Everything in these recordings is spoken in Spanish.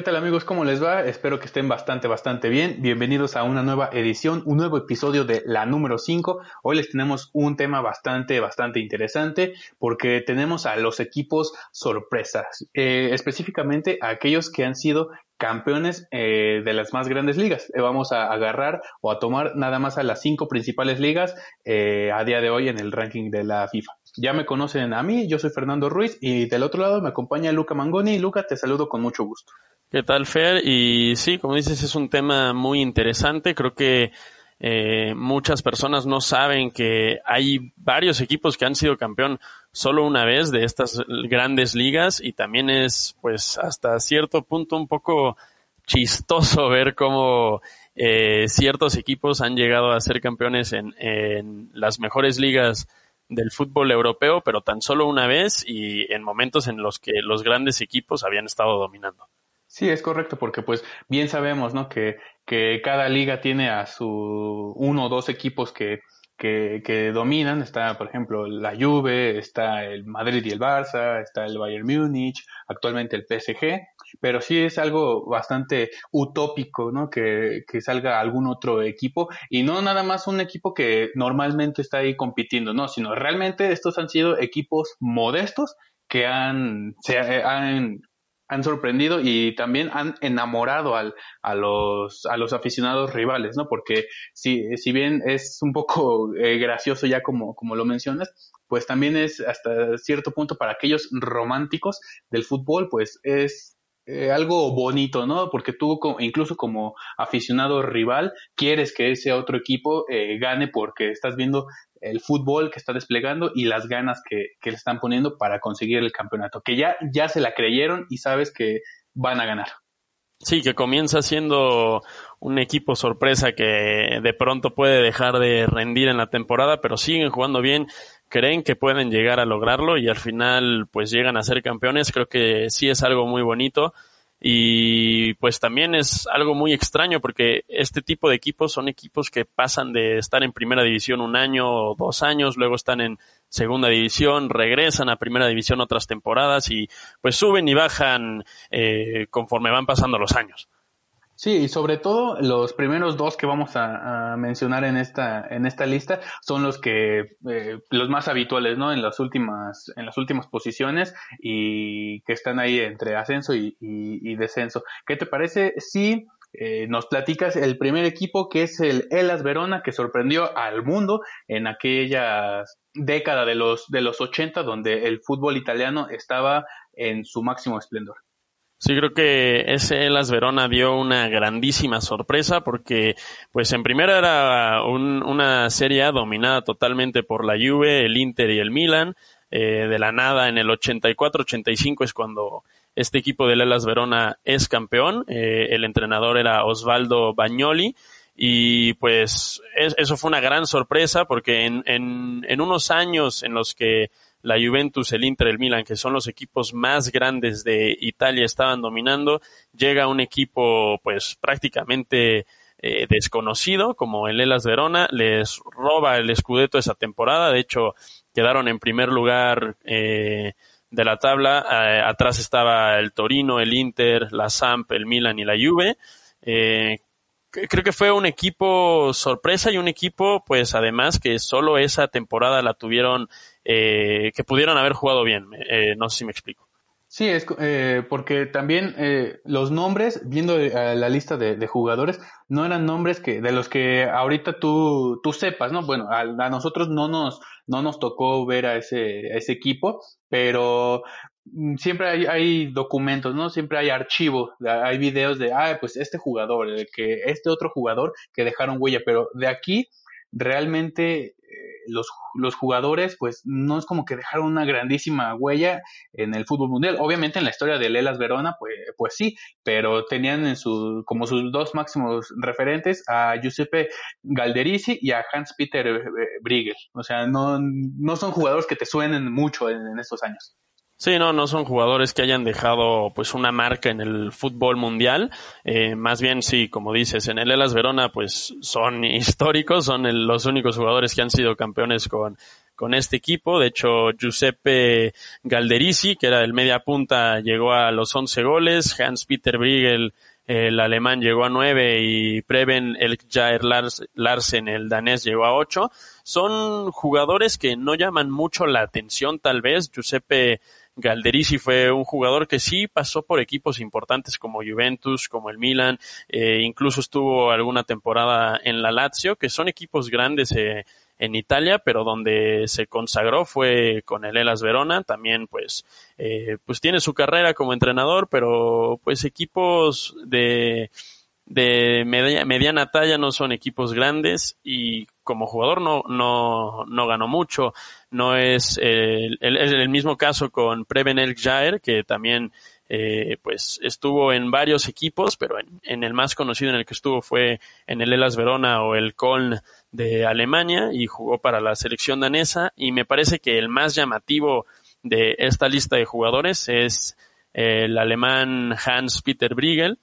¿Qué tal amigos? ¿Cómo les va? Espero que estén bastante, bastante bien. Bienvenidos a una nueva edición, un nuevo episodio de la número 5. Hoy les tenemos un tema bastante, bastante interesante porque tenemos a los equipos sorpresas, eh, específicamente a aquellos que han sido campeones eh, de las más grandes ligas. Eh, vamos a agarrar o a tomar nada más a las cinco principales ligas a día de hoy en el ranking de la FIFA. Ya me conocen a mí, yo soy Fernando Ruiz y del otro lado me acompaña Luca Mangoni. Luca, te saludo con mucho gusto. ¿Qué tal, Fer? Y sí, como dices, es un tema muy interesante. Creo que eh, muchas personas no saben que hay varios equipos que han sido campeón solo una vez de estas grandes ligas y también es, pues, hasta cierto punto un poco chistoso ver cómo eh, ciertos equipos han llegado a ser campeones en, en las mejores ligas del fútbol europeo, pero tan solo una vez y en momentos en los que los grandes equipos habían estado dominando. Sí, es correcto, porque pues bien sabemos, ¿no? Que, que cada liga tiene a su uno o dos equipos que, que, dominan. Está, por ejemplo, la Juve, está el Madrid y el Barça, está el Bayern Múnich, actualmente el PSG. Pero sí es algo bastante utópico, ¿no? Que, que salga algún otro equipo y no nada más un equipo que normalmente está ahí compitiendo, no, sino realmente estos han sido equipos modestos que han, se han han sorprendido y también han enamorado al, a, los, a los aficionados rivales, ¿no? Porque si, si bien es un poco eh, gracioso ya como, como lo mencionas, pues también es hasta cierto punto para aquellos románticos del fútbol, pues es eh, algo bonito, ¿no? Porque tú incluso como aficionado rival quieres que ese otro equipo eh, gane porque estás viendo el fútbol que está desplegando y las ganas que, le están poniendo para conseguir el campeonato, que ya, ya se la creyeron y sabes que van a ganar. Sí, que comienza siendo un equipo sorpresa que de pronto puede dejar de rendir en la temporada, pero siguen jugando bien, creen que pueden llegar a lograrlo y al final pues llegan a ser campeones. Creo que sí es algo muy bonito y pues también es algo muy extraño porque este tipo de equipos son equipos que pasan de estar en primera división un año o dos años, luego están en segunda división, regresan a primera división otras temporadas y pues suben y bajan eh, conforme van pasando los años. Sí, y sobre todo los primeros dos que vamos a, mencionar en esta en esta lista son los que eh, los más habituales, ¿no? En las últimas en las últimas posiciones y que están ahí entre ascenso y, descenso. ¿Qué te parece si eh, nos platicas el primer equipo que es el Elas Verona que sorprendió al mundo en aquella década de los de los 80 donde el fútbol italiano estaba en su máximo esplendor? Sí, creo que ese Las Verona dio una grandísima sorpresa porque, pues en primera era una serie dominada totalmente por la Juve, el Inter y el Milan. Eh, de la nada, en el 84-85 es cuando este equipo del Elas Verona es campeón. Eh, el entrenador era Osvaldo Bagnoli. Y pues eso fue una gran sorpresa porque en unos años en los que la Juventus, el Inter, el Milan, que son los equipos más grandes de Italia, estaban dominando. Llega un equipo, pues, prácticamente eh, desconocido, como el Elas Verona, les roba el Scudetto esa temporada. De hecho, quedaron en primer lugar eh, de la tabla. Eh, atrás estaba el Torino, el Inter, la Samp, el Milan y la Juve. creo que fue un equipo sorpresa y un equipo, pues además que solo esa temporada la tuvieron eh, que pudieran haber jugado bien. Eh, no sé si me explico. Sí, es eh, porque también eh, los nombres, viendo la lista de, jugadores, no eran nombres que de los que ahorita tú, sepas, ¿no? Bueno, a, nosotros no nos, no nos tocó ver a ese, a ese equipo, pero mm, siempre hay, documentos, ¿no? Siempre hay archivos, hay videos de, ah, pues este jugador, el que este otro jugador que dejaron huella, pero de aquí realmente los, los jugadores, pues no es como que dejaron una grandísima huella en el fútbol mundial. Obviamente en la historia de Lelas Verona, pues, pues sí, pero tenían en su, como sus dos máximos referentes a Giuseppe Galderisi y a Hans Peter eh, Briegel. O sea, no, no son jugadores que te suenen mucho en estos años. Sí, no, no son jugadores que hayan dejado pues una marca en el fútbol mundial. Eh, más bien, sí, como dices, en el Elas Verona pues son históricos, son los únicos jugadores que han sido campeones con, con este equipo. De hecho, Giuseppe Galderisi, que era el media punta, llegó a los 11 goles. Hans-Peter Briegel, el alemán, llegó a 9 y Preben Elkjaer Larsen, el danés, llegó a 8. Son jugadores que no llaman mucho la atención, tal vez. Giuseppe Galderisi fue un jugador que sí pasó por equipos importantes como Juventus, como el Milan, eh, incluso estuvo alguna temporada en la Lazio, que son equipos grandes eh, en Italia, pero donde se consagró fue con el Elas Verona, también pues, eh, pues tiene su carrera como entrenador, pero pues equipos de, de mediana talla no son equipos grandes y como jugador no, no, no ganó mucho. No es el, el, mismo caso con Preben Jair, que también eh, pues estuvo en varios equipos, pero en, en, el más conocido en el que estuvo fue en el Elas Verona o el Köln de Alemania y jugó para la selección danesa y me parece que el más llamativo de esta lista de jugadores es el alemán Hans Peter Briegel,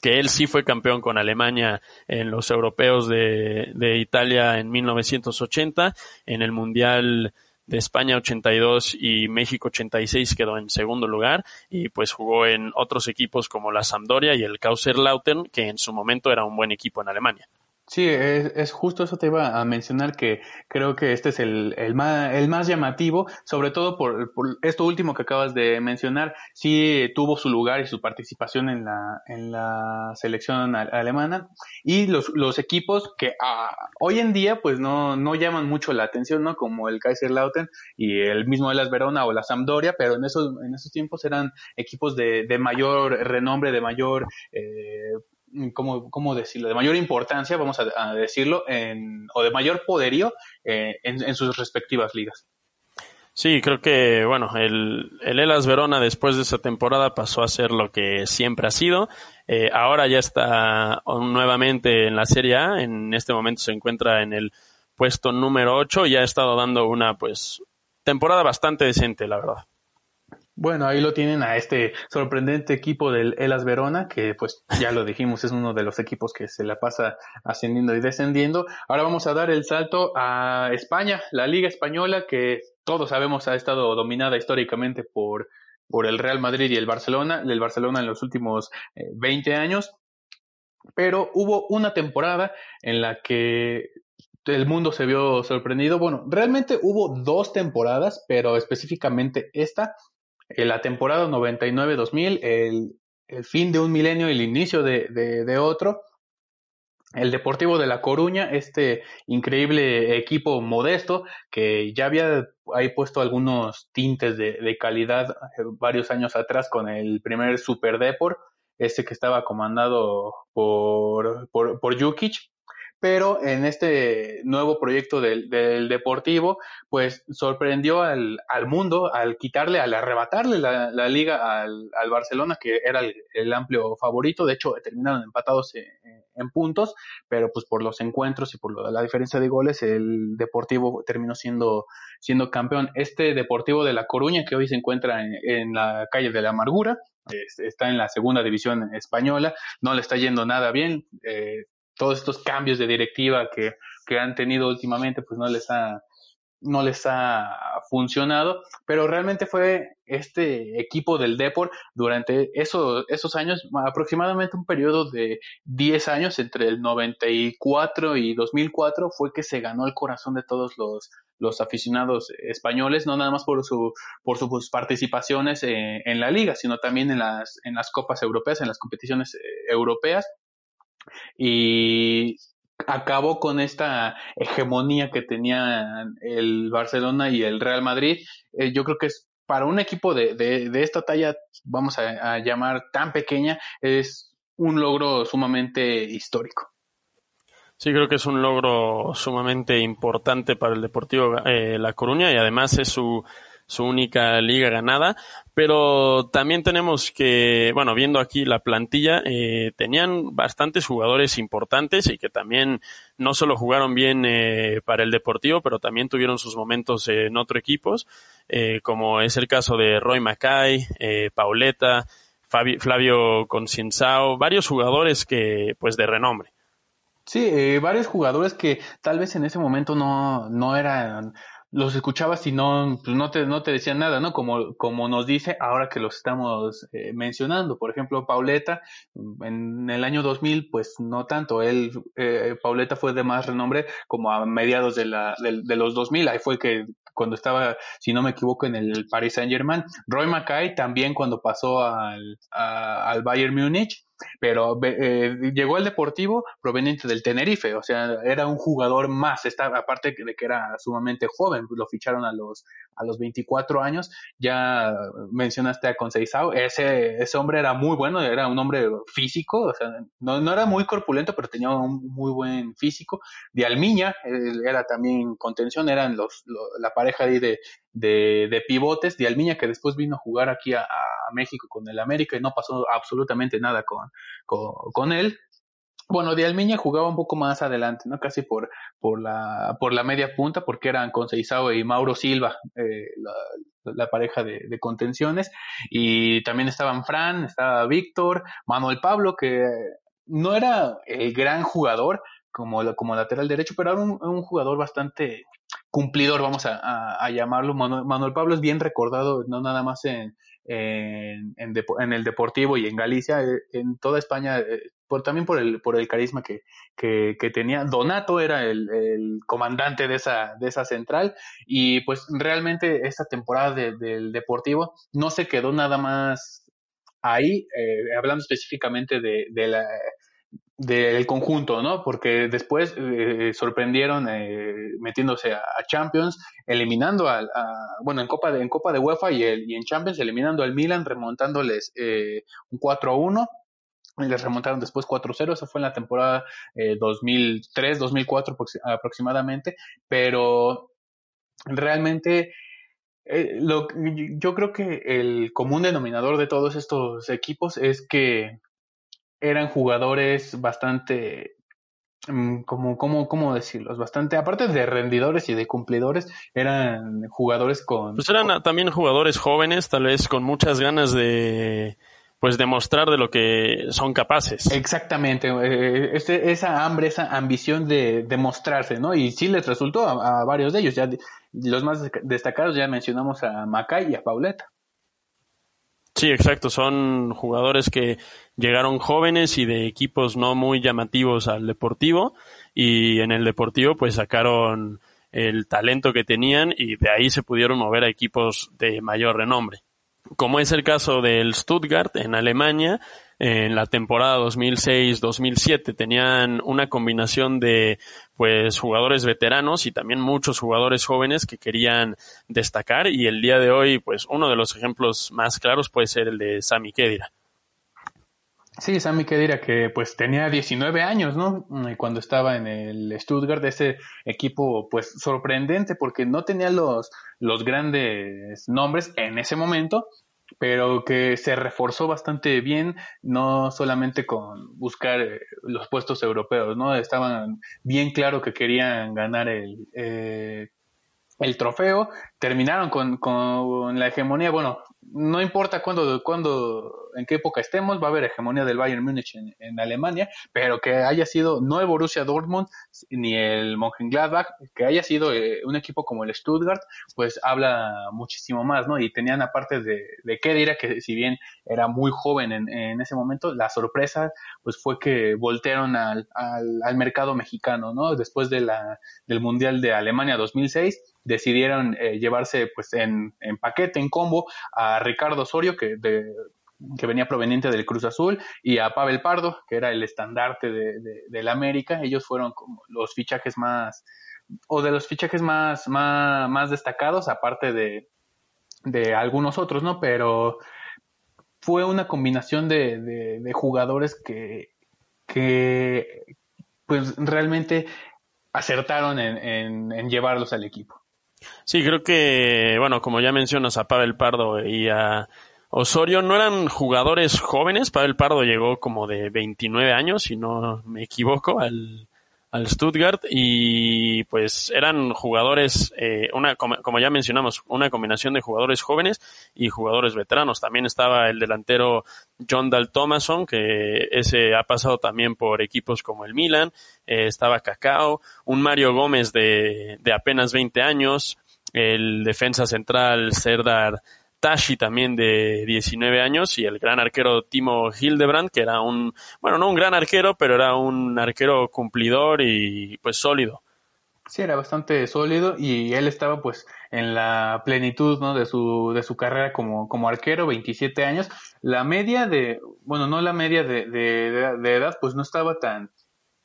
que él sí fue campeón con Alemania en los europeos de, de Italia en 1980, en el Mundial de España 82 y México 86 quedó en segundo lugar y pues jugó en otros equipos como la Sampdoria y el Kaiserslautern que en su momento era un buen equipo en Alemania. Sí, es, justo eso te iba a mencionar que creo que este es el, el, más, el más llamativo, sobre todo por, por, esto último que acabas de mencionar, sí tuvo su lugar y su participación en la, en la selección alemana y los, los equipos que ah, hoy en día pues no, no llaman mucho la atención, ¿no? Como el Kaiserlautern y el mismo de las Verona o la Sampdoria, pero en esos, en esos tiempos eran equipos de, de mayor renombre, de mayor eh, ¿cómo, cómo decirlo? De mayor importancia, vamos a, decirlo, en, o de mayor poderío eh, en, sus respectivas ligas. Sí, creo que, bueno, el, el Elas Verona después de esa temporada pasó a ser lo que siempre ha sido. Eh, ahora ya está nuevamente en la Serie A. En este momento se encuentra en el puesto número 8 y ha estado dando una, pues, temporada bastante decente, la verdad. Bueno, ahí lo tienen a este sorprendente equipo del Elas Verona, que pues ya lo dijimos, es uno de los equipos que se la pasa ascendiendo y descendiendo. Ahora vamos a dar el salto a España, la Liga Española, que todos sabemos ha estado dominada históricamente por, por el Real Madrid y el Barcelona, el Barcelona en los últimos 20 eh, años. Pero hubo una temporada en la que el mundo se vio sorprendido. Bueno, realmente hubo dos temporadas, pero específicamente esta la temporada 99-2000, el, el, fin de un milenio y el inicio de, de, otro. El Deportivo de La Coruña, este increíble equipo modesto que ya había ahí puesto algunos tintes de, de calidad eh, varios años atrás con el primer Super Deport, este que estaba comandado por, por, por pero en este nuevo proyecto del, del Deportivo, pues sorprendió al, al, mundo al quitarle, al arrebatarle la, la liga al, al, Barcelona, que era el, amplio favorito. De hecho, terminaron empatados en, en, puntos, pero pues por los encuentros y por la diferencia de goles, el Deportivo terminó siendo, siendo campeón. Este Deportivo de La Coruña, que hoy se encuentra en, en la calle de la Amargura, está en la segunda división española, no le está yendo nada bien, eh, todos estos cambios de directiva que, que han tenido últimamente, pues no les ha, no les ha funcionado, pero realmente fue este equipo del Deport durante esos, esos años, aproximadamente un periodo de 10 años, entre el 94 y 2004, fue que se ganó el corazón de todos los, los aficionados españoles, no nada más por, su, por sus participaciones en, en la liga, sino también en las, en las copas europeas, en las competiciones eh, europeas y acabó con esta hegemonía que tenía el Barcelona y el Real Madrid. Eh, yo creo que es para un equipo de, de, esta talla, vamos a, llamar tan pequeña, es un logro sumamente histórico. Sí, creo que es un logro sumamente importante para el Deportivo eh, La Coruña y además es su su única liga ganada, pero también tenemos que, bueno, viendo aquí la plantilla, eh, tenían bastantes jugadores importantes y que también no solo jugaron bien eh, para el Deportivo, pero también tuvieron sus momentos en otros equipos, eh, como es el caso de Roy Mackay, Pauleta, Flavio Concienzao, varios jugadores que, pues, de renombre. Sí, varios jugadores que tal vez en ese momento no, no eran los escuchabas y no, pues no te, no te decían nada, ¿no? Como, como nos dice ahora que los estamos eh, mencionando. Por ejemplo, Pauleta, en el año 2000, pues no tanto. Él, eh, Pauleta fue de más renombre como a mediados de, la, de, de los 2000. Ahí fue que cuando estaba, si no me equivoco, en el Paris Saint Germain. Roy Mackay también cuando pasó al, al Bayern Múnich pero eh, llegó al Deportivo proveniente del Tenerife, o sea, era un jugador más, estaba, aparte de que era sumamente joven, lo ficharon a los, a los 24 años, ya mencionaste a Conceizao, ese, ese hombre era muy bueno, era un hombre físico, o sea, no, no era muy corpulento, pero tenía un muy buen físico, de Almiña, era también contención, eran los, la pareja ahí de, de, de, pivotes, de Almiña que después vino a jugar aquí a, México con el América y no pasó absolutamente nada con con, él. Bueno, de Almiña jugaba un poco más adelante, ¿no? Casi por, por, la, por la media punta, porque eran Conceizao y Mauro Silva, eh, la, pareja de, contenciones. Y también estaban Fran, estaba Víctor, Manuel Pablo, que no era el gran jugador como, como lateral derecho, pero era un, jugador bastante cumplidor, vamos a, llamarlo. Manuel Pablo es bien recordado, no nada más en, en, en, el Deportivo y en Galicia, eh, en toda España, eh, por, también por el, por el carisma que, que, tenía. Donato era el, el, comandante de esa, de esa central y pues realmente esta temporada del Deportivo no se quedó nada más ahí, eh, hablando específicamente de, de la del conjunto, ¿no? Porque después eh, sorprendieron eh, metiéndose a, Champions, eliminando al, a, bueno, en Copa de, en Copa de UEFA y, en Champions, eliminando al Milan, remontándoles eh, un 4-1. Y les remontaron después 4-0, eso fue en la temporada 2003-2004 aproximadamente, pero realmente lo, yo creo que el común denominador de todos estos equipos es que eran jugadores bastante mm, como, como, ¿cómo decirlos? Bastante, aparte de rendidores y de cumplidores, eran jugadores con... Pues eran también jugadores jóvenes, tal vez con muchas ganas de, pues, demostrar de lo que son capaces. Exactamente, eh, esa hambre, esa ambición de demostrarse, ¿no? Y sí les resultó a, a varios de ellos, ya los más destacados ya mencionamos a Macay y a Pauleta. Sí, exacto. Son jugadores que llegaron jóvenes y de equipos no muy llamativos al deportivo y en el deportivo pues sacaron el talento que tenían y de ahí se pudieron mover a equipos de mayor renombre. Como es el caso del Stuttgart en Alemania, en la temporada 2006-2007 tenían una combinación de pues jugadores veteranos y también muchos jugadores jóvenes que querían destacar y el día de hoy pues uno de los ejemplos más claros puede ser el de Sami Khedira. Sí, Sami Khedira que pues tenía 19 años, ¿no? Cuando estaba en el Stuttgart, ese equipo pues sorprendente porque no tenía los, los grandes nombres en ese momento, pero que se reforzó bastante bien, no solamente con buscar eh, los puestos europeos, ¿no? Estaban bien claro que querían ganar el, eh, el trofeo, terminaron con, con la hegemonía, bueno, no importa cuándo, cuándo, en qué época estemos, va a haber hegemonía del Bayern Múnich en, Alemania, pero que haya sido no el Borussia Dortmund ni el Mönchengladbach, que haya sido eh, un equipo como el Stuttgart, pues habla muchísimo más, ¿no? Y tenían aparte de, de Kedira, que si bien era muy joven en, en, ese momento, la sorpresa pues fue que voltearon al, al, mercado mexicano, ¿no? Después del Mundial de Alemania 2006, decidieron eh, llevarse pues en, en, paquete, en combo, a Ricardo Osorio, que, de, que venía proveniente del Cruz Azul, y a Pavel Pardo, que era el estandarte de, la América. Ellos fueron como los fichajes más, o de los fichajes más, más, más destacados, aparte de, de algunos otros, ¿no? Pero fue una combinación de, de, jugadores que, que pues realmente acertaron en, en llevarlos al equipo. Sí, creo que, bueno, como ya mencionas a Pavel Pardo y a Osorio, no eran jugadores jóvenes. Pavel Pardo llegó como de 29 años, si no me equivoco, al, al Stuttgart y pues eran jugadores, eh, una como ya mencionamos, una combinación de jugadores jóvenes y jugadores veteranos. También estaba el delantero John Dal Thomason, que ese ha pasado también por equipos como el Milan, eh, estaba Cacao, un Mario Gómez de, de apenas 20 años, el defensa central Serdar Tashi también de 19 años y el gran arquero Timo Hildebrand, que era un, bueno, no un gran arquero, pero era un arquero cumplidor y pues sólido. Sí, era bastante sólido y él estaba pues en la plenitud ¿no? de, su, de su carrera como, como arquero, 27 años. La media de, bueno, no la media de, de, edad pues no estaba tan,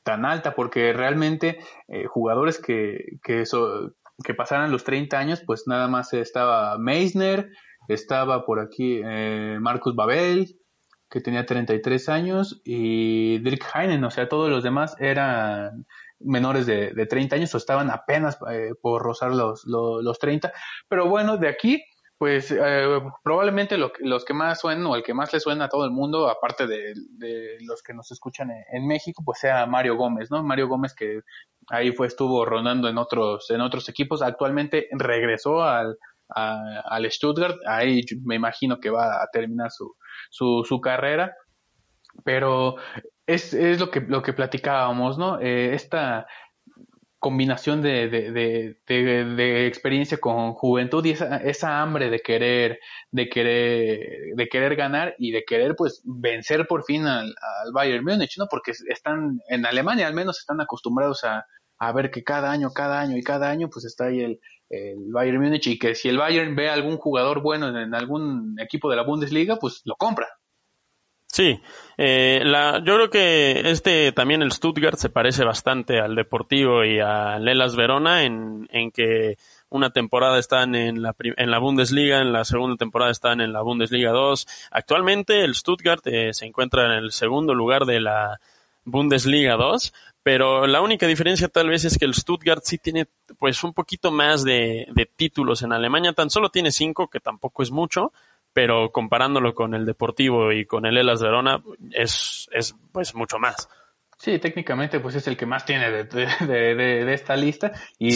tan alta porque realmente eh, jugadores que, que, que pasaran los 30 años pues nada más estaba Meisner, estaba por aquí eh, Marcus Babel, que tenía 33 años, y Dirk Heinen, o sea, todos los demás eran menores de, de 30 años o estaban apenas eh, por rozar los, los, 30. Pero bueno, de aquí, pues eh, probablemente los que más suenan o el que más le suena a todo el mundo, aparte de, los que nos escuchan en, México, pues sea Mario Gómez, ¿no? Mario Gómez que ahí fue, estuvo rondando en otros, en otros equipos, actualmente regresó al, al Stuttgart, ahí me imagino que va a terminar su, su, su carrera, pero es, es, lo que lo que platicábamos, ¿no? Eh, esta combinación de, de, de, experiencia con juventud y esa, esa hambre de querer, de querer, de querer ganar y de querer pues vencer por fin al, al Bayern Múnich, ¿no? Porque están, en Alemania al menos están acostumbrados a, a ver que cada año, cada año y cada año pues está ahí el, el Bayern Múnich y que si el Bayern ve algún jugador bueno en, algún equipo de la Bundesliga, pues lo compra. Sí, eh, la, yo creo que este también el Stuttgart se parece bastante al Deportivo y a Lelas Verona en, en que una temporada están en la, en la Bundesliga, en la segunda temporada están en la Bundesliga 2. Actualmente el Stuttgart eh, se encuentra en el segundo lugar de la Bundesliga 2, pero la única diferencia tal vez es que el Stuttgart sí tiene pues un poquito más de, de títulos en Alemania, tan solo tiene cinco, que tampoco es mucho, pero comparándolo con el Deportivo y con el Elas Verona es, es pues mucho más. Sí, técnicamente pues es el que más tiene de, de, de, esta lista y,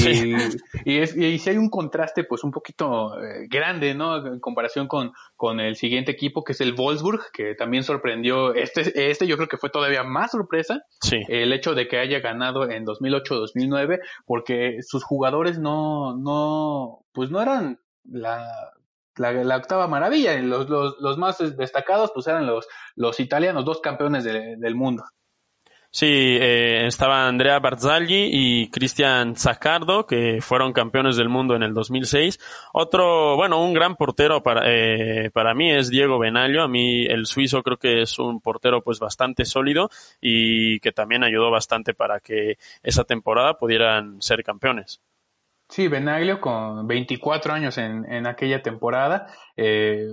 y, es, y si hay un contraste pues un poquito eh, grande, ¿no? En comparación con, con el siguiente equipo que es el Wolfsburg, que también sorprendió, este, este yo creo que fue todavía más sorpresa, sí. el hecho de que haya ganado en 2008-2009 porque sus jugadores no, no, pues no eran la, la, la, octava maravilla. Los, los, los, más destacados pues eran los, los italianos, dos campeones del mundo. Sí, eh, estaba Andrea Barzagli y Cristian Zaccardo, que fueron campeones del mundo en el 2006. Otro, bueno, un gran portero para, eh, para mí es Diego Benaglio. A mí el suizo creo que es un portero pues bastante sólido y que también ayudó bastante para que esa temporada pudieran ser campeones. Sí, Benaglio con 24 años en, en aquella temporada, eh,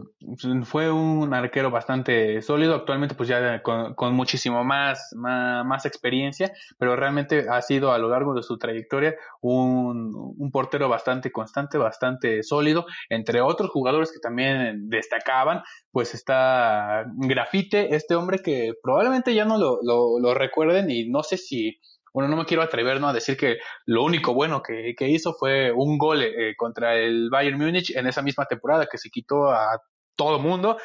fue un arquero bastante sólido, actualmente pues ya con, con muchísimo más, más, experiencia, pero realmente ha sido a lo largo de su trayectoria un, un portero bastante constante, bastante sólido, entre otros jugadores que también destacaban, pues está Grafite, este hombre que probablemente ya no lo, lo, lo recuerden y no sé si bueno, no me quiero atrever ¿no? a decir que lo único bueno que, hizo fue un gol eh, contra el Bayern Múnich en esa misma temporada que se quitó a todo mundo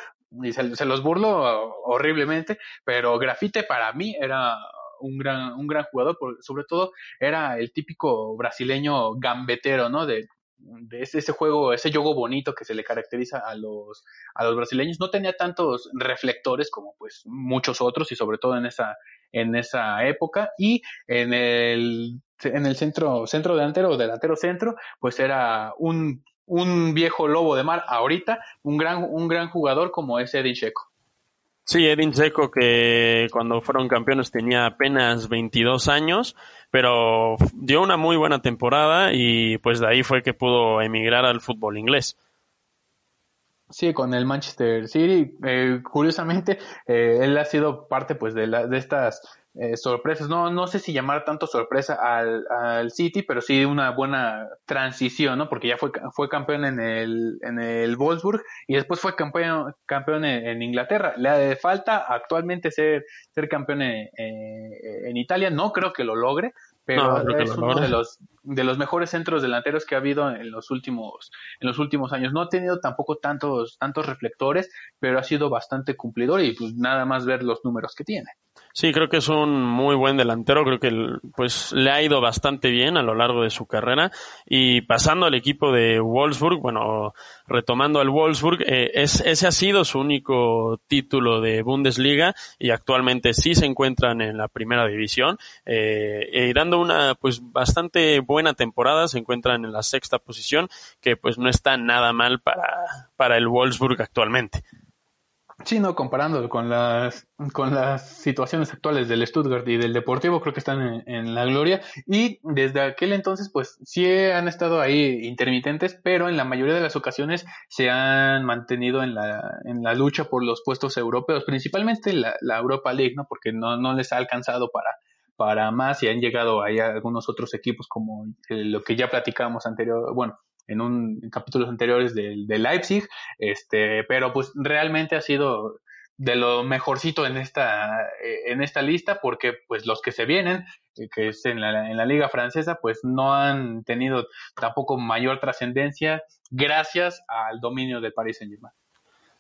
y se, los burló horriblemente, pero Grafite para mí era un gran, un gran jugador, sobre todo era el típico brasileño gambetero, ¿no? De, de ese, ese, juego, ese juego bonito que se le caracteriza a los, a los brasileños. No tenía tantos reflectores como pues muchos otros y sobre todo en esa, en esa época y en el, en el centro, centro delantero o delantero centro, pues era un, un viejo lobo de mar ahorita, un gran, un gran jugador como es Edin Checo. Sí, Edin Checo que cuando fueron campeones tenía apenas 22 años, pero dio una muy buena temporada y pues de ahí fue que pudo emigrar al fútbol inglés. Sí, con el Manchester City. Eh, curiosamente, eh, él ha sido parte pues de, la, de estas eh, sorpresas. No, no sé si llamar tanto sorpresa al, al City, pero sí una buena transición, ¿no? Porque ya fue, fue campeón en el, en el Wolfsburg y después fue campeón, campeón en, Inglaterra. Le falta actualmente ser, ser campeón en, en Italia. No creo que lo logre, pero es uno de los de los mejores centros delanteros que ha habido en los últimos en los últimos años. No ha tenido tampoco tantos tantos reflectores, pero ha sido bastante cumplidor y pues nada más ver los números que tiene. Sí, creo que es un muy buen delantero, creo que pues le ha ido bastante bien a lo largo de su carrera y pasando al equipo de Wolfsburg, bueno, retomando al Wolfsburg, eh, es, ese ha sido su único título de Bundesliga y actualmente sí se encuentran en la primera división eh, y dando una pues bastante buena temporada, se encuentran en la sexta posición que pues no está nada mal para, para el Wolfsburg actualmente. Sí, no, comparándolo con las, con las situaciones actuales del Stuttgart y del Deportivo, creo que están en, la gloria. Y desde aquel entonces, pues sí han estado ahí intermitentes, pero en la mayoría de las ocasiones se han mantenido en la, en la lucha por los puestos europeos, principalmente la, la Europa League, ¿no? Porque no, no les ha alcanzado para, para más y han llegado ahí algunos otros equipos como lo que ya platicábamos anterior, bueno, en un capítulos anteriores de, de, Leipzig, este, pero pues realmente ha sido de lo mejorcito en esta, eh, en esta lista porque pues los que se vienen, eh, que es en la, en la liga francesa, pues no han tenido tampoco mayor trascendencia gracias al dominio del Paris Saint Germain.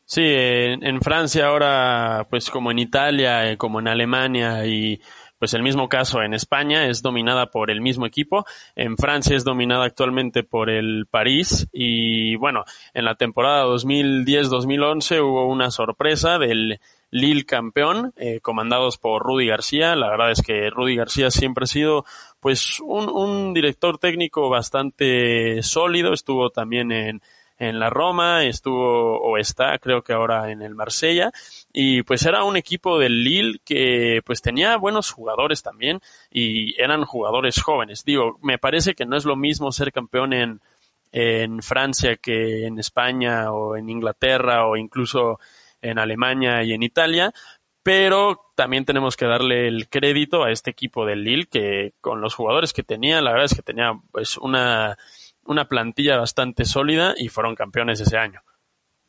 Sí, en, en, Francia ahora, pues como en Italia, eh, como en Alemania y pues el mismo caso en España es dominada por el mismo equipo, en Francia es dominada actualmente por el París. Y bueno, en la temporada 2010-2011 hubo una sorpresa del Lille campeón, eh, comandados por Rudy García. La verdad es que Rudy García siempre ha sido pues un, un director técnico bastante sólido, estuvo también en en la Roma, estuvo o está creo que ahora en el Marsella y pues era un equipo del Lille que pues tenía buenos jugadores también y eran jugadores jóvenes. Digo, me parece que no es lo mismo ser campeón en, en Francia que en España o en Inglaterra o incluso en Alemania y en Italia, pero también tenemos que darle el crédito a este equipo del Lille que con los jugadores que tenía, la verdad es que tenía pues una una plantilla bastante sólida y fueron campeones ese año.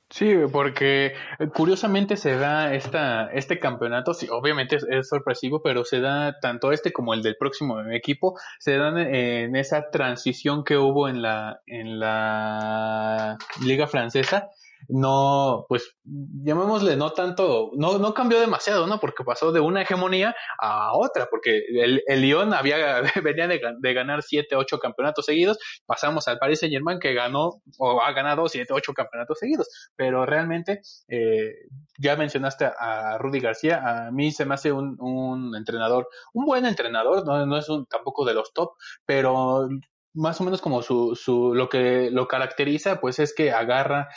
Sí, porque eh, curiosamente se da esta, este campeonato, sí, obviamente es, sorpresivo, pero se da tanto este como el del próximo equipo, se dan en esa transición que hubo en la, en la liga francesa no, pues llamémosle, no tanto, no, no cambió demasiado, ¿no? Porque pasó de una hegemonía a otra, porque el, el Lyon había, venía de, ganar siete, ocho campeonatos seguidos, pasamos al Paris Saint Germain que ganó o ha ganado siete, ocho campeonatos seguidos, pero realmente, eh, ya mencionaste a Rudy García, a mí se me hace un, un entrenador, un buen entrenador, no, no es un, tampoco de los top, pero más o menos como su, su, lo que lo caracteriza, pues es que agarra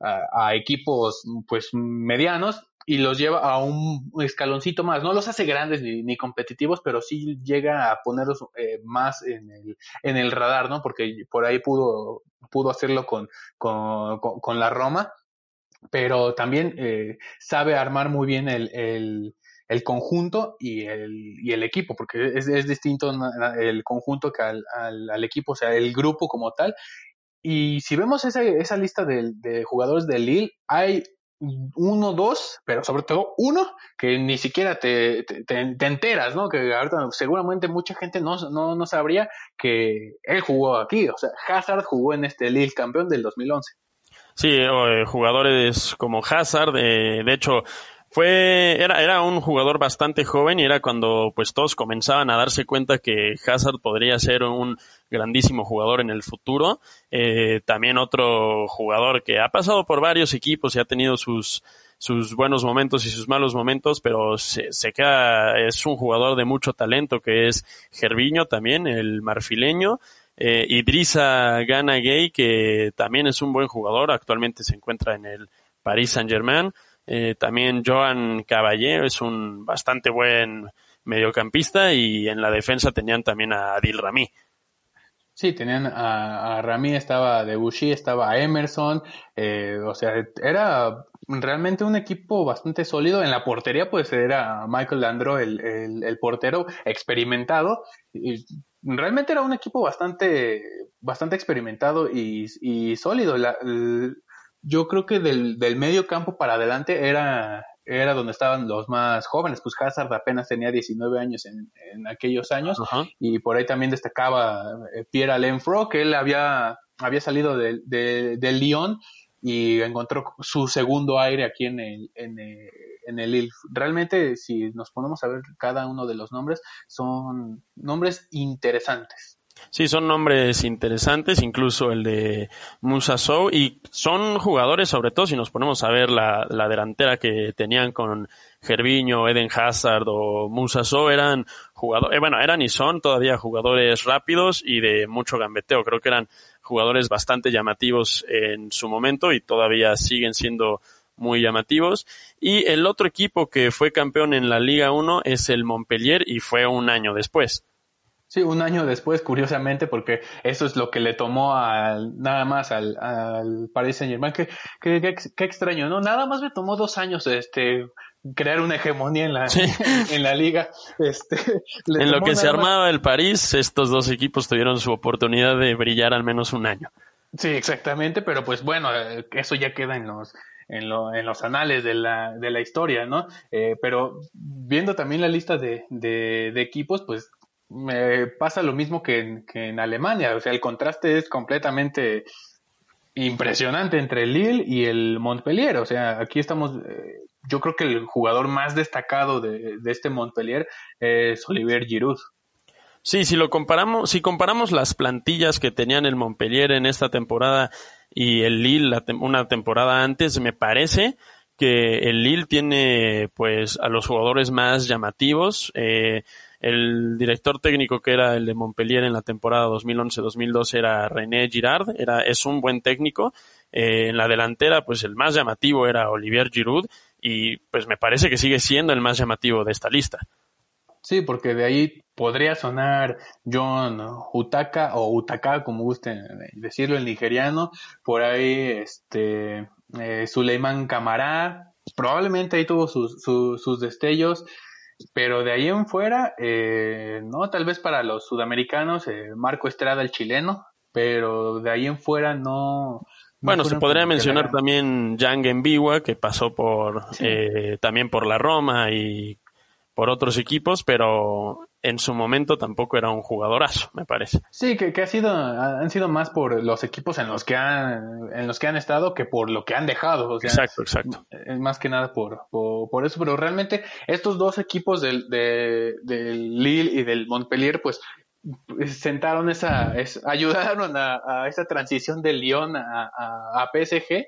a, equipos pues medianos y los lleva a un escaloncito más. No los hace grandes ni, competitivos, pero sí llega a ponerlos eh, más en el, en el radar, ¿no? Porque por ahí pudo, pudo hacerlo con, con, con, la Roma, pero también eh, sabe armar muy bien el, el, el conjunto y el, y el equipo, porque es, es distinto el conjunto que al, al, equipo, o sea, el grupo como tal, y si vemos esa, esa lista de, jugadores de Lille, hay uno, dos, pero sobre todo uno que ni siquiera te, te, enteras, ¿no? Que ahorita seguramente mucha gente no, no, no, sabría que él jugó aquí. O sea, Hazard jugó en este Lille campeón del 2011. Sí, eh, jugadores como Hazard, eh, de hecho, fue, era, era un jugador bastante joven y era cuando pues todos comenzaban a darse cuenta que Hazard podría ser un grandísimo jugador en el futuro. Eh, también otro jugador que ha pasado por varios equipos y ha tenido sus, sus buenos momentos y sus malos momentos, pero se, se queda, es un jugador de mucho talento que es Gerviño también, el marfileño. Eh, Idrissa Gana Gay, que también es un buen jugador, actualmente se encuentra en el Paris Saint Germain. Eh, también Joan Caballé es un bastante buen mediocampista y en la defensa tenían también a Adil Rami. Sí, tenían a, a Rami, estaba Debussy, estaba Emerson, eh, o sea, era realmente un equipo bastante sólido. En la portería, pues era Michael Landro, el, el, portero experimentado. Realmente era un equipo bastante, bastante experimentado y, y sólido. Yo creo que del, del medio campo para adelante era, era donde estaban los más jóvenes, pues Hazard apenas tenía 19 años en, en aquellos años y por ahí también destacaba eh, Pierre Alain Fro, que él había, había salido del de, de Lyon y encontró su segundo aire aquí en el, en el, en el. Realmente, si nos ponemos a ver cada uno de los nombres, son nombres interesantes. Sí, son nombres interesantes, incluso el de Musa Sou, y son jugadores, sobre todo si nos ponemos a ver la, la delantera que tenían con Gerviño, Eden Hazard o Musa Sou, eran jugadores, eh, bueno, eran y son todavía jugadores rápidos y de mucho gambeteo. Creo que eran jugadores bastante llamativos en su momento y todavía siguen siendo muy llamativos. Y el otro equipo que fue campeón en la Liga 1 es el Montpellier y fue un año después. Sí, un año después, curiosamente, porque eso es lo que le tomó al, nada más al, al Paris Saint Germain. Qué, qué, qué, extraño, ¿no? Nada más le tomó dos años este crear una hegemonía en la, en la liga. Este, en lo que se armaba el París, estos dos equipos tuvieron su oportunidad de brillar al menos un año. Sí, exactamente, pero pues bueno, eh, eso ya queda en los, en, lo, en los anales de la, de la historia, ¿no? Eh, pero viendo también la lista de, de, de, equipos, pues me pasa lo mismo que en, que en Alemania, o sea, el contraste es completamente impresionante entre el Lille y el Montpellier, o sea, aquí estamos, eh, yo creo que el jugador más destacado de, de este Montpellier es Olivier Giroud. Sí, si lo comparamos, si comparamos las plantillas que tenían el Montpellier en esta temporada y el Lille una temporada antes, me parece que el Lille tiene pues a los jugadores más llamativos. Eh, el director técnico que era el de Montpellier en la temporada 2011-2012 era René Girard, era, es un buen técnico. Eh, en la delantera, pues el más llamativo era Olivier Giroud y pues me parece que sigue siendo el más llamativo de esta lista. Sí, porque de ahí podría sonar John Utaka o Utaka, como gusten decirlo, el nigeriano. Por ahí, este, eh, Suleiman Camará, probablemente ahí tuvo sus, sus destellos. Pero de ahí en fuera, eh, no, tal vez para los sudamericanos, eh, Marco Estrada, el chileno, pero de ahí en fuera no. bueno, se podría mencionar también Jan Gembiwa, que pasó por eh, también por la Roma y por otros equipos, pero en su momento tampoco era un jugadorazo, me parece. Sí, que, que, ha sido, han sido más por los equipos en los que han, en los que han estado que por lo que han dejado. exacto, exacto. Es más que nada por, por, eso, pero realmente estos dos equipos del, de, del Lille y del Montpellier, pues sentaron esa, ayudaron a, a, esa transición del Lyon a, a, a PSG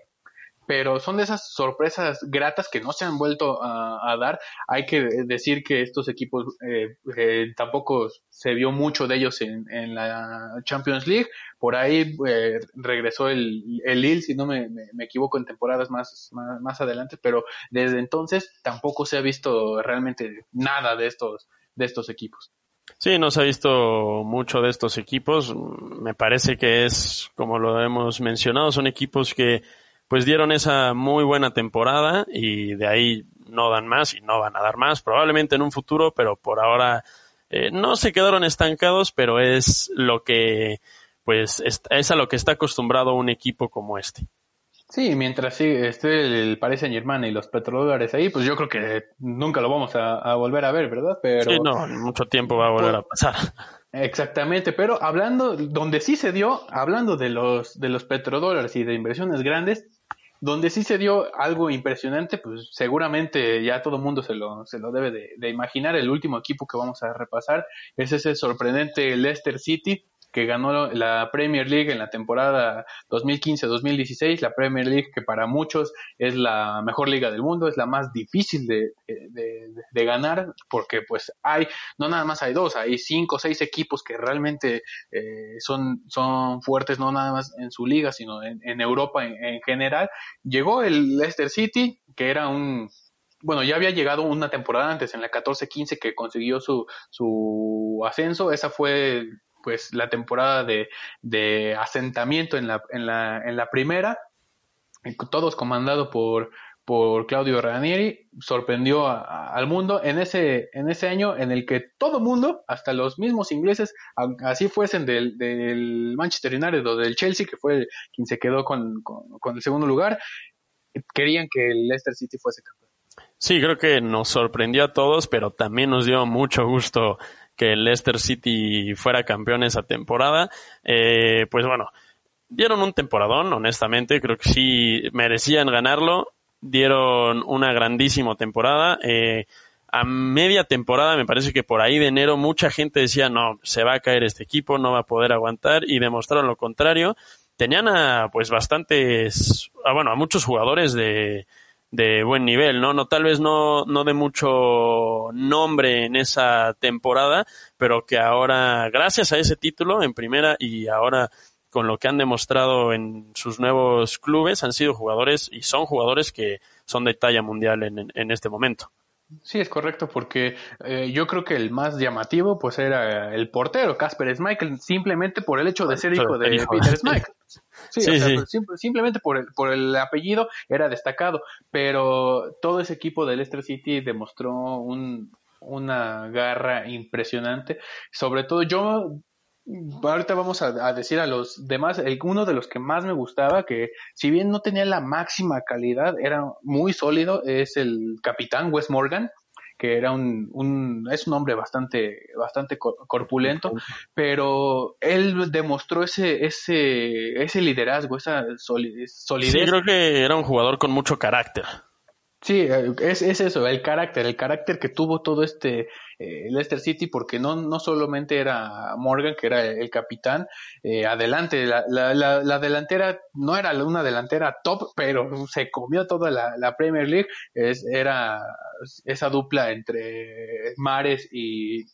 pero son de esas sorpresas gratas que no se han vuelto a, dar. Hay que decir que estos equipos eh, eh, tampoco se vio mucho de ellos en, en la Champions League. Por ahí eh, regresó el, el Lille, si no me, me, equivoco, en temporadas más, más, más, adelante, pero desde entonces tampoco se ha visto realmente nada de estos, de estos equipos. Sí, no se ha visto mucho de estos equipos. Me parece que es, como lo hemos mencionado, son equipos que pues dieron esa muy buena temporada y de ahí no dan más y no van a dar más, probablemente en un futuro, pero por ahora eh, no se quedaron estancados, pero es lo que, pues, es, a lo que está acostumbrado un equipo como este. Sí, mientras sí, esté el Paris Saint Germain y los petrodólares ahí, pues yo creo que nunca lo vamos a, volver a ver, ¿verdad? Pero sí, no, mucho tiempo va a volver a pasar. Exactamente, pero hablando, donde sí se dio, hablando de los, de los petrodólares y de inversiones grandes, donde sí se dio algo impresionante, pues seguramente ya todo mundo se lo, se lo debe de, de, imaginar. El último equipo que vamos a repasar es ese sorprendente Leicester City, que ganó la Premier League en la temporada 2015-2016, la Premier League que para muchos es la mejor liga del mundo, es la más difícil de, de, de ganar, porque pues hay, no nada más hay dos, hay cinco o seis equipos que realmente eh, son, son fuertes, no nada más en su liga, sino en, en Europa en, en general. Llegó el Leicester City, que era un bueno, ya había llegado una temporada antes, en la 14-15, que consiguió su, su ascenso. Esa fue pues la temporada de, de asentamiento en la, en la, en la primera, todos comandado por, por Claudio Ranieri, sorprendió al mundo en ese, en ese año en el que todo mundo, hasta los mismos ingleses, así fuesen del, del Manchester United o del Chelsea, que fue quien se quedó con, con, con el segundo lugar, querían que el Leicester City fuese campeón. Sí, creo que nos sorprendió a todos, pero también nos dio mucho gusto que el Leicester City fuera campeón esa temporada. Eh, pues bueno, dieron un temporadón, honestamente, creo que sí merecían ganarlo, dieron una grandísima temporada. Eh, a media temporada, me parece que por ahí de enero mucha gente decía, no, se va a caer este equipo, no va a poder aguantar, y demostraron lo contrario. Tenían a, pues, bastantes, bueno, a muchos jugadores de, de buen nivel, ¿no? No, tal vez no, no de mucho nombre en esa temporada, pero que ahora, gracias a ese título en primera y ahora con lo que han demostrado en sus nuevos clubes, han sido jugadores y son jugadores que son de talla mundial en, en este momento. Sí, es correcto, porque eh, yo creo que el más llamativo pues era el portero, Casper Schmeichel, simplemente por el hecho de ser hijo de Peter Schmeichel. Sí, pues, simplemente por el, por el apellido era destacado, pero todo ese equipo del Leicester City demostró un, una garra impresionante. Sobre todo yo ahorita vamos a, decir a los demás, el, uno de los que más me gustaba, que si bien no tenía la máxima calidad, era muy sólido, es el capitán Wes Morgan, que era un, un es un hombre bastante, bastante corpulento, pero él demostró ese, ese, ese liderazgo, esa solidez. Sí, creo que era un jugador con mucho carácter. Sí, eh, es, es eso, el carácter, el carácter que tuvo todo este eh, Leicester City, porque no, no solamente era Morgan, que era el capitán, eh, adelante, la, la, la, delantera no era una delantera top, pero se comió toda la, Premier League, es, era esa dupla entre Mares y,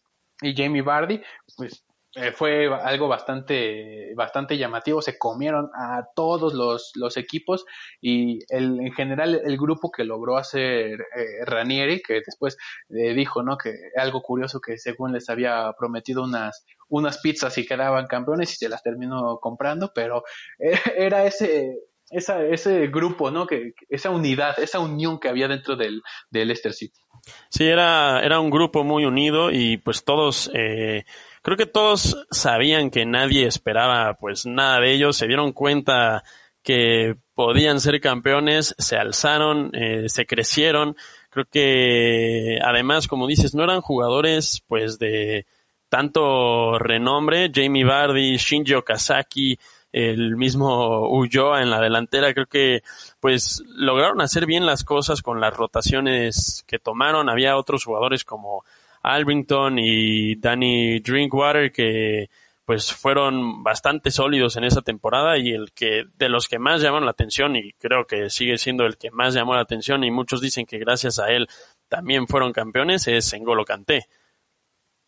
y Jamie Vardy, pues eh, fue algo bastante, bastante llamativo. Se comieron a todos los, los equipos y el, en general el grupo que logró hacer eh, Ranieri, que después eh, dijo, ¿no? Que algo curioso que según les había prometido unas, unas pizzas y quedaban campeones y se las terminó comprando, pero era ese, esa, ese grupo, ¿no? Que, esa unidad, esa unión que había dentro del, del Leicester City. Sí, era, era un grupo muy unido y pues todos, eh, creo que todos sabían que nadie esperaba pues nada de ellos, se dieron cuenta que podían ser campeones, se alzaron, eh, se crecieron. Creo que además, como dices, no eran jugadores pues de tanto renombre. Jamie Vardy, Shinji Okazaki, el mismo Ulloa en la delantera, creo que pues lograron hacer bien las cosas con las rotaciones que tomaron. Había otros jugadores como Albington y Danny Drinkwater que pues fueron bastante sólidos en esa temporada y el que de los que más llamaron la atención y creo que sigue siendo el que más llamó la atención y muchos dicen que gracias a él también fueron campeones es N'Golo Kanté.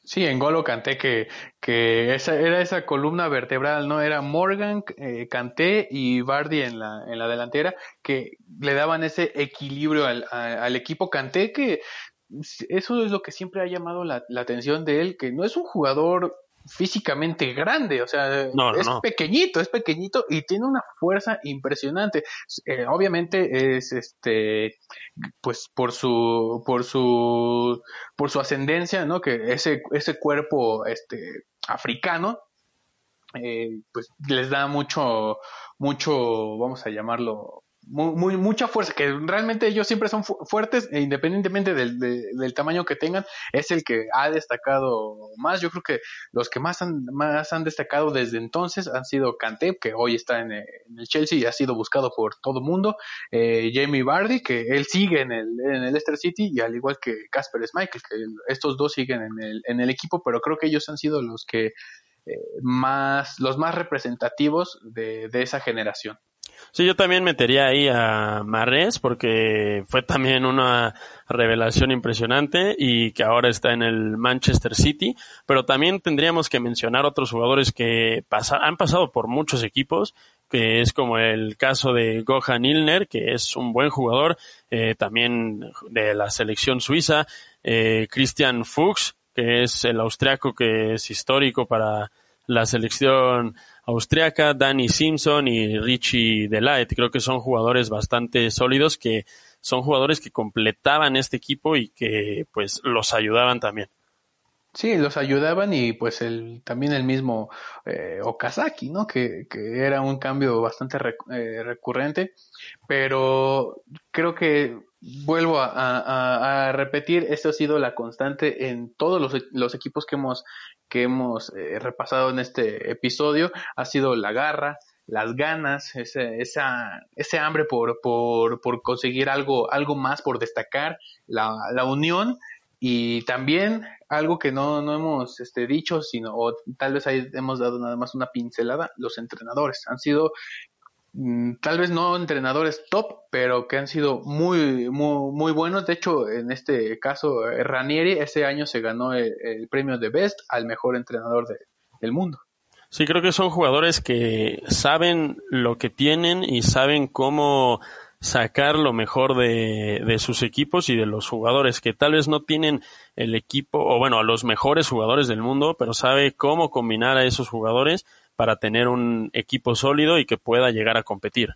Sí, en Golo Canté que, que esa, era esa columna vertebral, ¿no? Era Morgan, eh, Canté y Bardi en la, en la delantera que le daban ese equilibrio al, al equipo Canté que eso es lo que siempre ha llamado la, la, atención de él, que no es un jugador físicamente grande, o sea, es pequeñito, es pequeñito y tiene una fuerza impresionante. Eh, obviamente es este, pues por su, por su, por su ascendencia, ¿no? Que ese, ese cuerpo, este, africano, eh, pues les da mucho, mucho, vamos a llamarlo, mucha fuerza, que realmente ellos siempre son fuertes, e independientemente del, del, tamaño que tengan, es el que ha destacado más. Yo creo que los que más han, más han destacado desde entonces han sido Kanté, que hoy está en, el Chelsea y ha sido buscado por todo mundo, eh, Jamie Vardy, que él sigue en el, en el Leicester City, y al igual que Casper Schmeichel, que estos dos siguen en el, en el equipo, pero creo que ellos han sido los que eh, más, los más representativos de, de esa generación. Sí, yo también metería ahí a Marres porque fue también una revelación impresionante y que ahora está en el Manchester City, pero también tendríamos que mencionar otros jugadores que han pasado por muchos equipos, que es como el caso de Gohan Ilner, que es un buen jugador, eh, también de la selección suiza, eh, Christian Fuchs, que es el austriaco que es histórico para la selección austriaca, Danny Simpson y Richie Delight. Creo que son jugadores bastante sólidos que son jugadores que completaban este equipo y que pues los ayudaban también. Sí, los ayudaban y pues el, también el mismo eh, Okazaki, ¿no? Que, que, era un cambio bastante eh, recurrente, pero creo que vuelvo a, a, repetir, esto ha sido la constante en todos los, los equipos que hemos, que hemos eh, repasado en este episodio, ha sido la garra, las ganas, ese, esa, ese hambre por, por, por conseguir algo, algo más, por destacar, la, la unión y también algo que no, no hemos este, dicho, sino, o tal vez ahí hemos dado nada más una pincelada, los entrenadores han sido mm, tal vez no entrenadores top, pero que han sido muy, muy, muy buenos. De hecho, en este caso, eh, Ranieri ese año se ganó el, premio de Best al mejor entrenador del mundo. Sí, creo que son jugadores que saben lo que tienen y saben cómo sacar lo mejor de, de, sus equipos y de los jugadores que tal vez no tienen el equipo o bueno a los mejores jugadores del mundo pero sabe cómo combinar a esos jugadores para tener un equipo sólido y que pueda llegar a competir.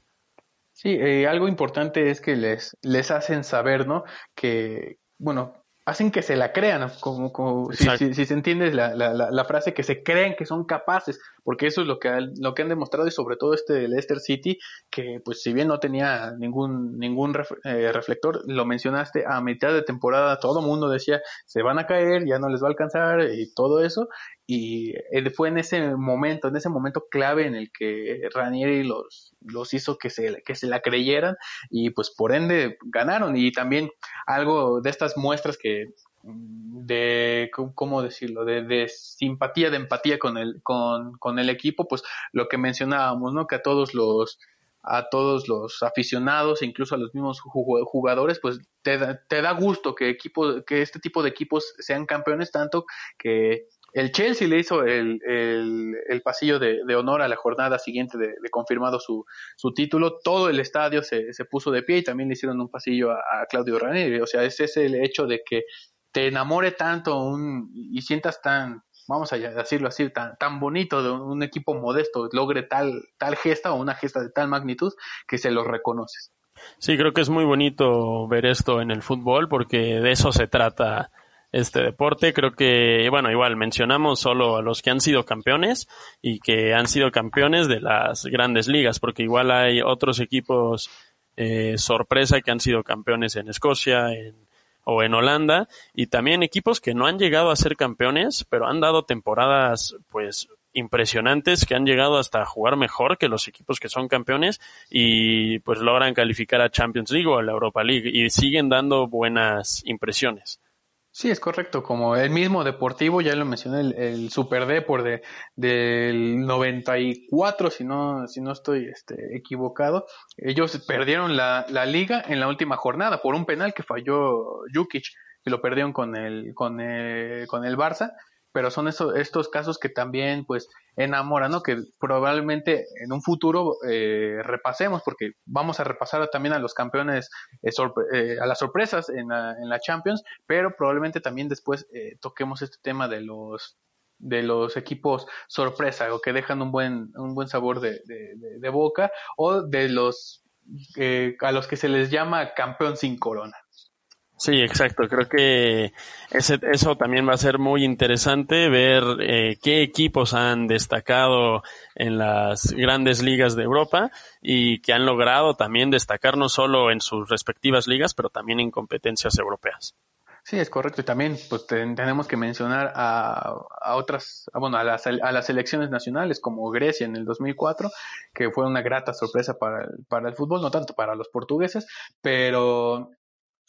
Sí eh, algo importante es que les les hacen saber no que bueno hacen que se la crean, como, como si, si, se entiende la, la, la, frase, que se creen que son capaces, porque eso es lo que, lo que han demostrado y sobre todo este Leicester City, que pues si bien no tenía ningún, ningún eh, reflector, lo mencionaste, a mitad de temporada todo el mundo decía, se van a caer, ya no les va a alcanzar y todo eso, y fue en ese momento, en ese momento clave en el que Ranieri los, los hizo que se, que se la creyeran y pues por ende ganaron. Y también algo de estas muestras que de cómo decirlo de, de, simpatía de empatía con el con, con el equipo pues lo que mencionábamos no que a todos los a todos los aficionados e incluso a los mismos jugadores, pues te da, te da gusto que equipo, que este tipo de equipos sean campeones tanto que el Chelsea le hizo el, el, pasillo de, honor a la jornada siguiente de, confirmado su, su, título. Todo el estadio se, se, puso de pie y también le hicieron un pasillo a, Claudio Ranieri. O sea, ese es el hecho de que te enamore tanto un, y sientas tan, vamos a decirlo así, tan, tan bonito de un, equipo modesto, logre tal, tal gesta o una gesta de tal magnitud que se lo reconoces. Sí, creo que es muy bonito ver esto en el fútbol porque de eso se trata este deporte. Creo que, bueno, igual mencionamos solo a los que han sido campeones y que han sido campeones de las grandes ligas, porque igual hay otros equipos eh, sorpresa que han sido campeones en Escocia en, o en Holanda y también equipos que no han llegado a ser campeones, pero han dado temporadas pues impresionantes que han llegado hasta jugar mejor que los equipos que son campeones y pues logran calificar a Champions League o a la Europa League y siguen dando buenas impresiones. Sí, es correcto. Como el mismo Deportivo, ya lo mencioné, el, Super Depor de, del 94, si no, si no estoy este, equivocado. Ellos perdieron la, la liga en la última jornada por un penal que falló Jukic, y lo perdieron con el, con el, con el Barça pero son estos, estos casos que también pues enamoran. Que probablemente en un futuro eh, repasemos, porque vamos a repasar también a los campeones, eh, eh, a las sorpresas en la, en la, Champions, pero probablemente también después toquemos este tema de los de los equipos sorpresa o que dejan un buen un buen sabor de, de, de boca o de los a los que se les llama campeón sin corona. Sí, exacto. Creo que ese, eso también va a ser muy interesante ver eh, qué equipos han destacado en las grandes ligas de Europa y que han logrado también destacar no solo en sus respectivas ligas, pero también en competencias europeas. Sí, es correcto. Y también pues, tenemos que mencionar a, a otras, bueno, a las, a las selecciones nacionales como Grecia en el 2004, que fue una grata sorpresa para el, para el fútbol, no tanto para los portugueses, pero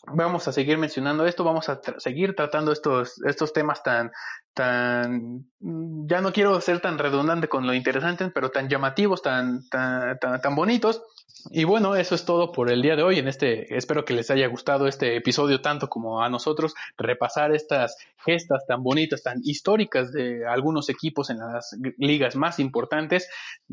vamos a seguir mencionando esto, vamos a seguir tratando estos, estos temas tan, tan, ya no quiero ser tan redundante con lo interesante, pero tan llamativos, tan, tan, tan, tan bonitos, y bueno, eso es todo por el día de hoy. En este, espero que les haya gustado este episodio tanto como a nosotros, repasar estas gestas tan bonitas, tan históricas de algunos equipos en las ligas más importantes.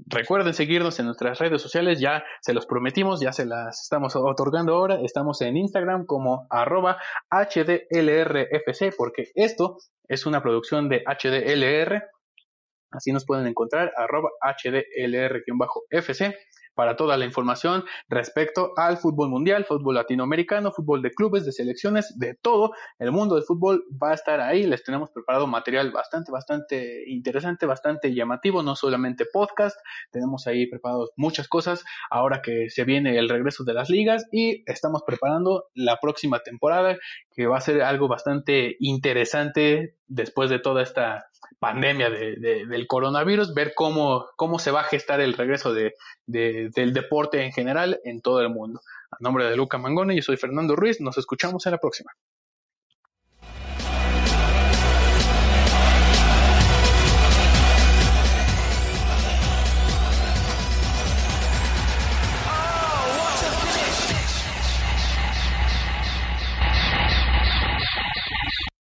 Recuerden seguirnos en nuestras redes sociales, ya se los prometimos, ya se las estamos otorgando ahora. Estamos en Instagram como arroba HDLRFC, porque esto es una producción de HDLR. Así nos pueden encontrar, arroba HDLR-FC para toda la información respecto al fútbol mundial, fútbol latinoamericano, fútbol de clubes, de selecciones, de todo. El mundo del fútbol va a estar ahí. Les tenemos preparado material bastante, bastante interesante, bastante llamativo, no solamente podcast. Tenemos ahí preparados muchas cosas ahora que se viene el regreso de las ligas y estamos preparando la próxima temporada que va a ser algo bastante interesante después de toda esta pandemia de, del coronavirus, ver cómo, cómo se va a gestar el regreso de, del deporte en general en todo el mundo. A nombre de Luca Mangone, yo soy Fernando Ruiz, nos escuchamos en la próxima.